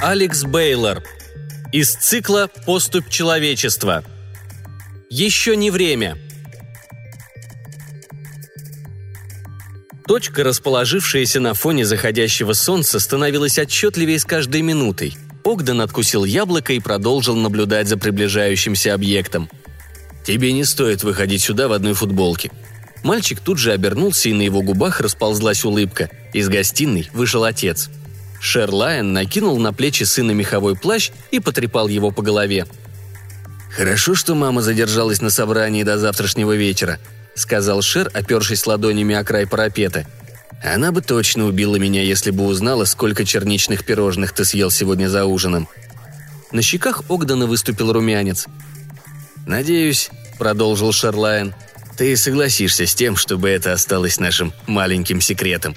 Алекс Бейлор. Из цикла «Поступь человечества». Еще не время. Точка, расположившаяся на фоне заходящего солнца, становилась отчетливее с каждой минутой. Огден откусил яблоко и продолжил наблюдать за приближающимся объектом. «Тебе не стоит выходить сюда в одной футболке». Мальчик тут же обернулся, и на его губах расползлась улыбка. Из гостиной вышел отец. Шерлайн накинул на плечи сына меховой плащ и потрепал его по голове. «Хорошо, что мама задержалась на собрании до завтрашнего вечера», — сказал Шер, опершись ладонями о край парапета. «Она бы точно убила меня, если бы узнала, сколько черничных пирожных ты съел сегодня за ужином». На щеках Огдана выступил румянец. «Надеюсь», — продолжил Шерлайн, — «ты согласишься с тем, чтобы это осталось нашим маленьким секретом».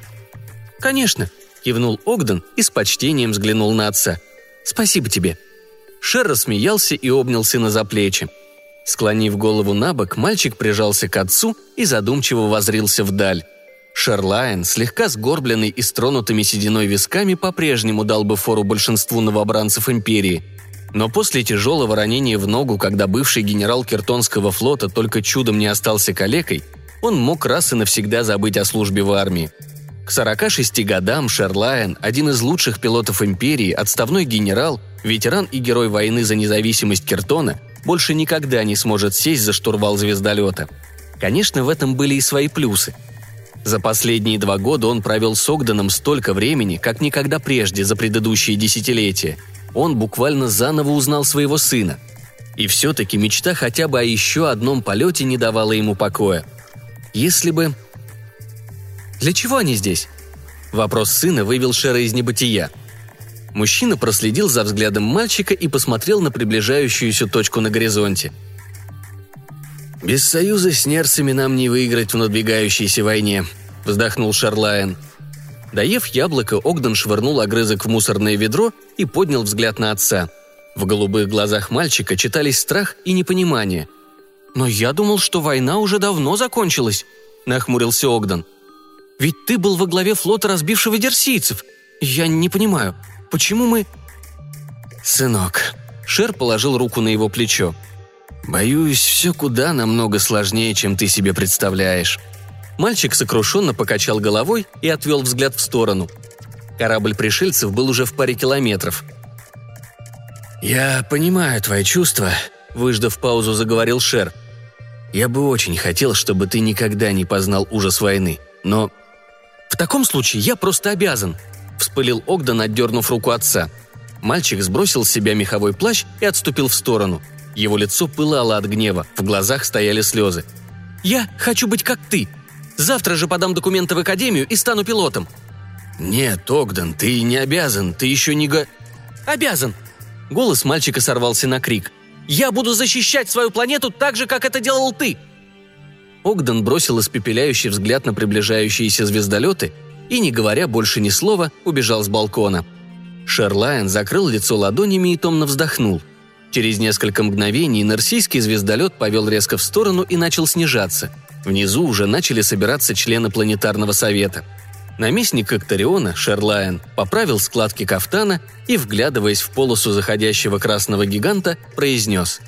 «Конечно», — кивнул Огден и с почтением взглянул на отца. «Спасибо тебе», — Шер рассмеялся и обнял сына за плечи. Склонив голову на бок, мальчик прижался к отцу и задумчиво возрился вдаль. Шерлайн, слегка сгорбленный и стронутыми сединой висками, по-прежнему дал бы фору большинству новобранцев империи. Но после тяжелого ранения в ногу, когда бывший генерал Киртонского флота только чудом не остался калекой, он мог раз и навсегда забыть о службе в армии. К 46 годам Шерлайн, один из лучших пилотов империи, отставной генерал, ветеран и герой войны за независимость Кертона, больше никогда не сможет сесть за штурвал звездолета. Конечно, в этом были и свои плюсы. За последние два года он провел с Огденом столько времени, как никогда прежде за предыдущие десятилетия. Он буквально заново узнал своего сына. И все-таки мечта хотя бы о еще одном полете не давала ему покоя. Если бы «Для чего они здесь?» Вопрос сына вывел Шера из небытия. Мужчина проследил за взглядом мальчика и посмотрел на приближающуюся точку на горизонте. «Без союза с нерцами нам не выиграть в надвигающейся войне», — вздохнул Шарлайн. Доев яблоко, Огден швырнул огрызок в мусорное ведро и поднял взгляд на отца. В голубых глазах мальчика читались страх и непонимание. «Но я думал, что война уже давно закончилась», — нахмурился Огден. Ведь ты был во главе флота, разбившего дерсийцев. Я не понимаю, почему мы...» «Сынок», — Шер положил руку на его плечо. «Боюсь, все куда намного сложнее, чем ты себе представляешь». Мальчик сокрушенно покачал головой и отвел взгляд в сторону. Корабль пришельцев был уже в паре километров. «Я понимаю твои чувства», — выждав паузу, заговорил Шер. «Я бы очень хотел, чтобы ты никогда не познал ужас войны, но «В таком случае я просто обязан», – вспылил Огден, отдернув руку отца. Мальчик сбросил с себя меховой плащ и отступил в сторону. Его лицо пылало от гнева, в глазах стояли слезы. «Я хочу быть как ты. Завтра же подам документы в академию и стану пилотом». «Нет, Огден, ты не обязан, ты еще не го...» «Обязан!» Голос мальчика сорвался на крик. «Я буду защищать свою планету так же, как это делал ты!» Огден бросил испепеляющий взгляд на приближающиеся звездолеты и, не говоря больше ни слова, убежал с балкона. Шерлайн закрыл лицо ладонями и томно вздохнул. Через несколько мгновений нарсийский звездолет повел резко в сторону и начал снижаться. Внизу уже начали собираться члены планетарного совета. Наместник Акториона, Шерлайн, поправил складки кафтана и, вглядываясь в полосу заходящего красного гиганта, произнес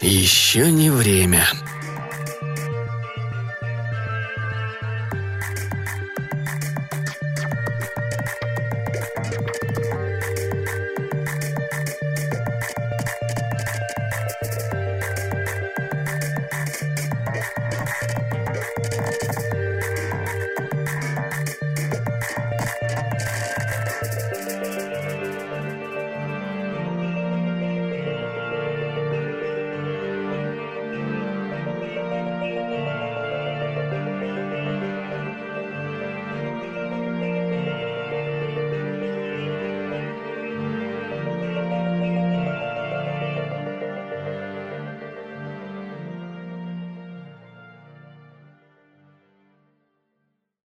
«Еще не время».